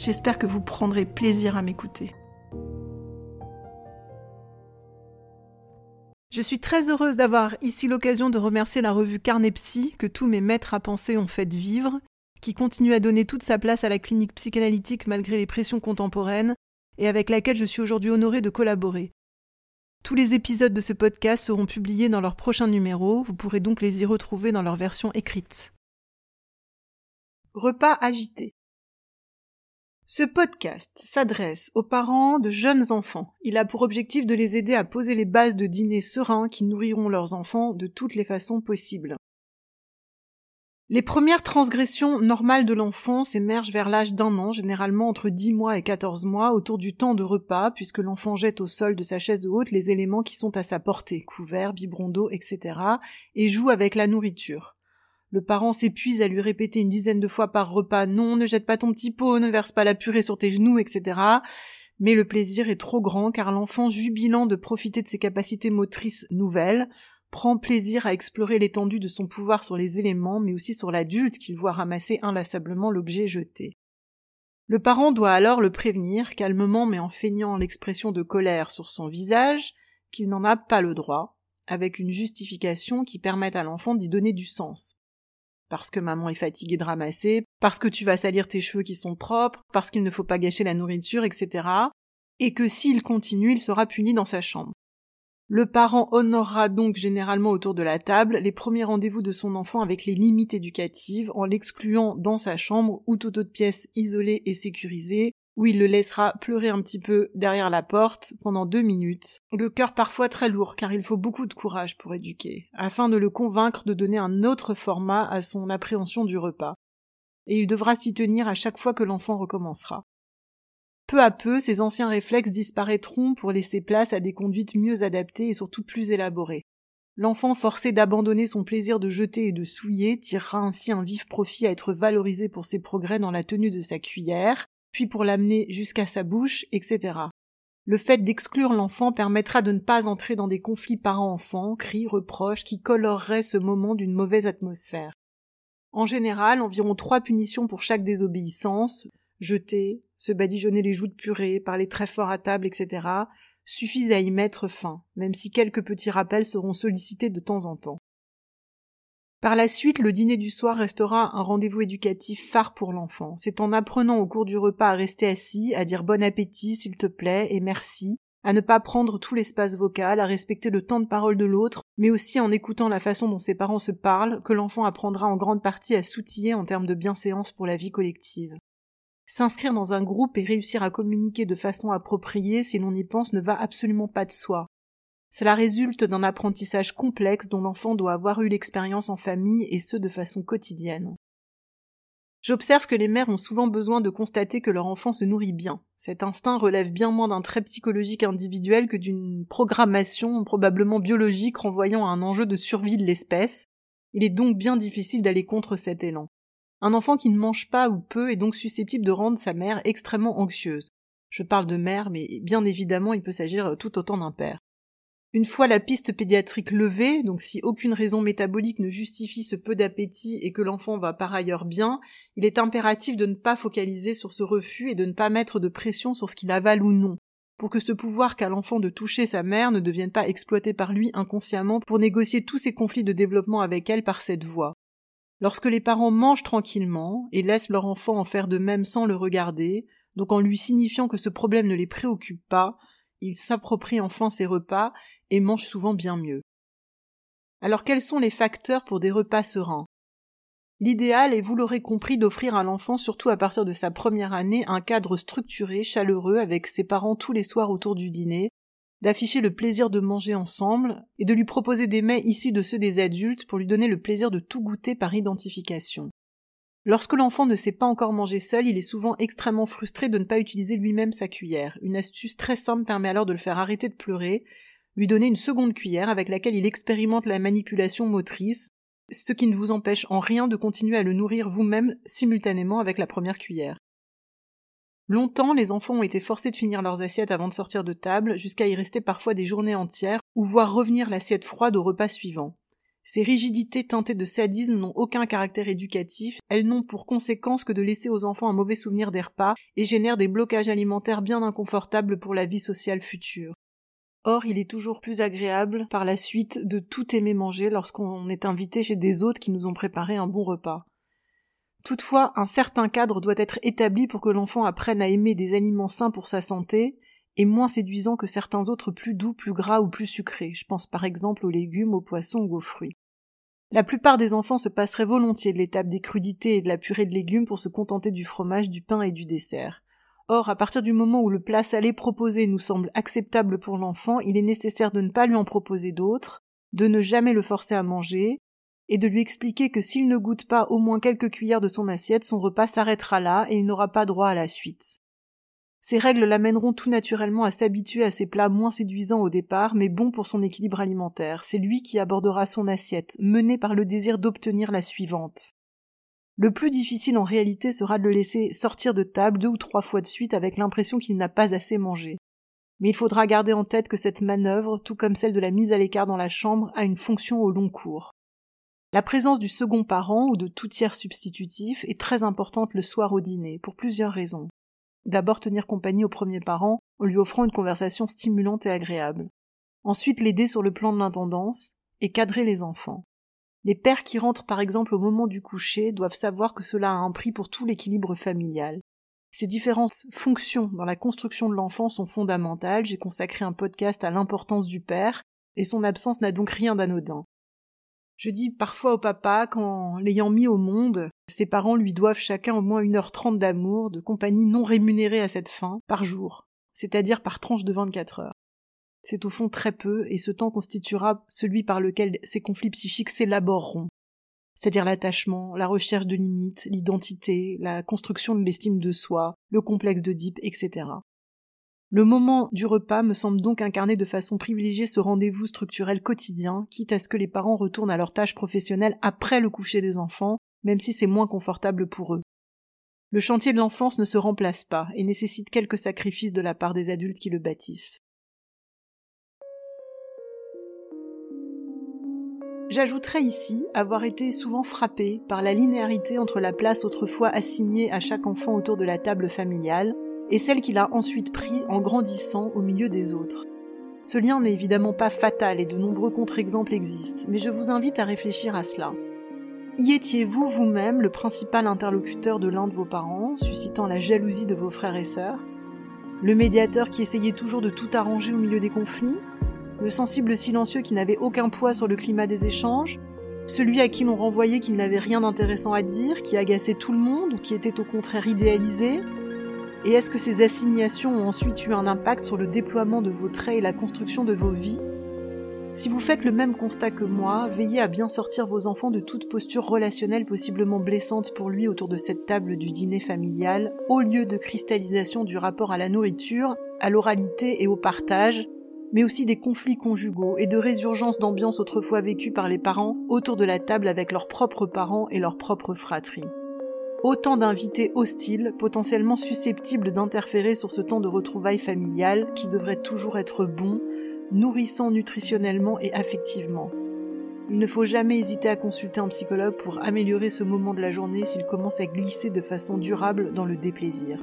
J'espère que vous prendrez plaisir à m'écouter. Je suis très heureuse d'avoir ici l'occasion de remercier la revue Carnepsy que tous mes maîtres à penser ont fait vivre, qui continue à donner toute sa place à la clinique psychanalytique malgré les pressions contemporaines, et avec laquelle je suis aujourd'hui honorée de collaborer. Tous les épisodes de ce podcast seront publiés dans leur prochain numéro, vous pourrez donc les y retrouver dans leur version écrite. Repas agité. Ce podcast s'adresse aux parents de jeunes enfants. Il a pour objectif de les aider à poser les bases de dîners sereins qui nourriront leurs enfants de toutes les façons possibles. Les premières transgressions normales de l'enfance émergent vers l'âge d'un an, généralement entre 10 mois et 14 mois, autour du temps de repas, puisque l'enfant jette au sol de sa chaise de haute les éléments qui sont à sa portée, couverts, biberon d'eau, etc., et joue avec la nourriture. Le parent s'épuise à lui répéter une dizaine de fois par repas non, ne jette pas ton petit pot, ne verse pas la purée sur tes genoux, etc. Mais le plaisir est trop grand car l'enfant, jubilant de profiter de ses capacités motrices nouvelles, prend plaisir à explorer l'étendue de son pouvoir sur les éléments, mais aussi sur l'adulte qu'il voit ramasser inlassablement l'objet jeté. Le parent doit alors le prévenir, calmement mais en feignant l'expression de colère sur son visage, qu'il n'en a pas le droit, avec une justification qui permette à l'enfant d'y donner du sens. Parce que maman est fatiguée de ramasser, parce que tu vas salir tes cheveux qui sont propres, parce qu'il ne faut pas gâcher la nourriture, etc. Et que s'il continue, il sera puni dans sa chambre. Le parent honorera donc généralement autour de la table les premiers rendez-vous de son enfant avec les limites éducatives en l'excluant dans sa chambre ou toute autre pièce isolée et sécurisée où il le laissera pleurer un petit peu derrière la porte pendant deux minutes, le cœur parfois très lourd car il faut beaucoup de courage pour éduquer, afin de le convaincre de donner un autre format à son appréhension du repas. Et il devra s'y tenir à chaque fois que l'enfant recommencera. Peu à peu, ces anciens réflexes disparaîtront pour laisser place à des conduites mieux adaptées et surtout plus élaborées. L'enfant forcé d'abandonner son plaisir de jeter et de souiller tirera ainsi un vif profit à être valorisé pour ses progrès dans la tenue de sa cuillère, puis pour l'amener jusqu'à sa bouche, etc. Le fait d'exclure l'enfant permettra de ne pas entrer dans des conflits parents-enfants, cris, reproches qui coloreraient ce moment d'une mauvaise atmosphère. En général, environ trois punitions pour chaque désobéissance, jeter, se badigeonner les joues de purée, parler très fort à table, etc., suffisent à y mettre fin, même si quelques petits rappels seront sollicités de temps en temps. Par la suite, le dîner du soir restera un rendez-vous éducatif phare pour l'enfant. C'est en apprenant au cours du repas à rester assis, à dire bon appétit, s'il te plaît, et merci, à ne pas prendre tout l'espace vocal, à respecter le temps de parole de l'autre, mais aussi en écoutant la façon dont ses parents se parlent, que l'enfant apprendra en grande partie à s'outiller en termes de bienséance pour la vie collective. S'inscrire dans un groupe et réussir à communiquer de façon appropriée, si l'on y pense, ne va absolument pas de soi. Cela résulte d'un apprentissage complexe dont l'enfant doit avoir eu l'expérience en famille et ce de façon quotidienne. J'observe que les mères ont souvent besoin de constater que leur enfant se nourrit bien. Cet instinct relève bien moins d'un trait psychologique individuel que d'une programmation probablement biologique renvoyant à un enjeu de survie de l'espèce. Il est donc bien difficile d'aller contre cet élan. Un enfant qui ne mange pas ou peu est donc susceptible de rendre sa mère extrêmement anxieuse. Je parle de mère, mais bien évidemment il peut s'agir tout autant d'un père. Une fois la piste pédiatrique levée, donc si aucune raison métabolique ne justifie ce peu d'appétit et que l'enfant va par ailleurs bien, il est impératif de ne pas focaliser sur ce refus et de ne pas mettre de pression sur ce qu'il avale ou non, pour que ce pouvoir qu'a l'enfant de toucher sa mère ne devienne pas exploité par lui inconsciemment pour négocier tous ses conflits de développement avec elle par cette voie. Lorsque les parents mangent tranquillement et laissent leur enfant en faire de même sans le regarder, donc en lui signifiant que ce problème ne les préoccupe pas, ils s'approprient enfin ses repas et mangent souvent bien mieux. Alors quels sont les facteurs pour des repas sereins? L'idéal est, vous l'aurez compris, d'offrir à l'enfant, surtout à partir de sa première année, un cadre structuré, chaleureux, avec ses parents tous les soirs autour du dîner, d'afficher le plaisir de manger ensemble, et de lui proposer des mets issus de ceux des adultes pour lui donner le plaisir de tout goûter par identification. Lorsque l'enfant ne sait pas encore manger seul, il est souvent extrêmement frustré de ne pas utiliser lui-même sa cuillère. Une astuce très simple permet alors de le faire arrêter de pleurer, lui donner une seconde cuillère avec laquelle il expérimente la manipulation motrice, ce qui ne vous empêche en rien de continuer à le nourrir vous-même simultanément avec la première cuillère. Longtemps, les enfants ont été forcés de finir leurs assiettes avant de sortir de table, jusqu'à y rester parfois des journées entières, ou voir revenir l'assiette froide au repas suivant. Ces rigidités teintées de sadisme n'ont aucun caractère éducatif, elles n'ont pour conséquence que de laisser aux enfants un mauvais souvenir des repas et génèrent des blocages alimentaires bien inconfortables pour la vie sociale future. Or, il est toujours plus agréable, par la suite, de tout aimer manger lorsqu'on est invité chez des hôtes qui nous ont préparé un bon repas. Toutefois, un certain cadre doit être établi pour que l'enfant apprenne à aimer des aliments sains pour sa santé, et moins séduisants que certains autres plus doux, plus gras ou plus sucrés. Je pense par exemple aux légumes, aux poissons ou aux fruits. La plupart des enfants se passeraient volontiers de l'étape des crudités et de la purée de légumes pour se contenter du fromage, du pain et du dessert. Or, à partir du moment où le plat salé proposé nous semble acceptable pour l'enfant, il est nécessaire de ne pas lui en proposer d'autres, de ne jamais le forcer à manger, et de lui expliquer que s'il ne goûte pas au moins quelques cuillères de son assiette, son repas s'arrêtera là et il n'aura pas droit à la suite. Ces règles l'amèneront tout naturellement à s'habituer à ces plats moins séduisants au départ, mais bons pour son équilibre alimentaire. C'est lui qui abordera son assiette, mené par le désir d'obtenir la suivante. Le plus difficile en réalité sera de le laisser sortir de table deux ou trois fois de suite avec l'impression qu'il n'a pas assez mangé. Mais il faudra garder en tête que cette manœuvre, tout comme celle de la mise à l'écart dans la chambre, a une fonction au long cours. La présence du second parent ou de tout tiers substitutif est très importante le soir au dîner, pour plusieurs raisons. D'abord tenir compagnie au premier parent en lui offrant une conversation stimulante et agréable. Ensuite l'aider sur le plan de l'intendance et cadrer les enfants. Les pères qui rentrent par exemple au moment du coucher doivent savoir que cela a un prix pour tout l'équilibre familial. Ces différentes fonctions dans la construction de l'enfant sont fondamentales. J'ai consacré un podcast à l'importance du père, et son absence n'a donc rien d'anodin. Je dis parfois au papa qu'en l'ayant mis au monde, ses parents lui doivent chacun au moins une heure trente d'amour, de compagnie non rémunérée à cette fin, par jour, c'est-à-dire par tranche de vingt-quatre heures. C'est au fond très peu, et ce temps constituera celui par lequel ces conflits psychiques s'élaboreront, c'est-à-dire l'attachement, la recherche de limites, l'identité, la construction de l'estime de soi, le complexe d'Oedipe, etc. Le moment du repas me semble donc incarner de façon privilégiée ce rendez-vous structurel quotidien, quitte à ce que les parents retournent à leurs tâches professionnelles après le coucher des enfants, même si c'est moins confortable pour eux. Le chantier de l'enfance ne se remplace pas et nécessite quelques sacrifices de la part des adultes qui le bâtissent. J'ajouterai ici avoir été souvent frappé par la linéarité entre la place autrefois assignée à chaque enfant autour de la table familiale et celle qu'il a ensuite pris en grandissant au milieu des autres. Ce lien n'est évidemment pas fatal et de nombreux contre-exemples existent, mais je vous invite à réfléchir à cela. Y étiez-vous vous-même le principal interlocuteur de l'un de vos parents, suscitant la jalousie de vos frères et sœurs? Le médiateur qui essayait toujours de tout arranger au milieu des conflits? Le sensible silencieux qui n'avait aucun poids sur le climat des échanges? Celui à qui l'on renvoyait qu'il n'avait rien d'intéressant à dire, qui agaçait tout le monde ou qui était au contraire idéalisé? Et est-ce que ces assignations ont ensuite eu un impact sur le déploiement de vos traits et la construction de vos vies? Si vous faites le même constat que moi, veillez à bien sortir vos enfants de toute posture relationnelle possiblement blessante pour lui autour de cette table du dîner familial, au lieu de cristallisation du rapport à la nourriture, à l'oralité et au partage, mais aussi des conflits conjugaux et de résurgence d'ambiance autrefois vécue par les parents autour de la table avec leurs propres parents et leurs propres fratries. Autant d'invités hostiles, potentiellement susceptibles d'interférer sur ce temps de retrouvailles familiales qui devrait toujours être bon, nourrissant nutritionnellement et affectivement. Il ne faut jamais hésiter à consulter un psychologue pour améliorer ce moment de la journée s'il commence à glisser de façon durable dans le déplaisir.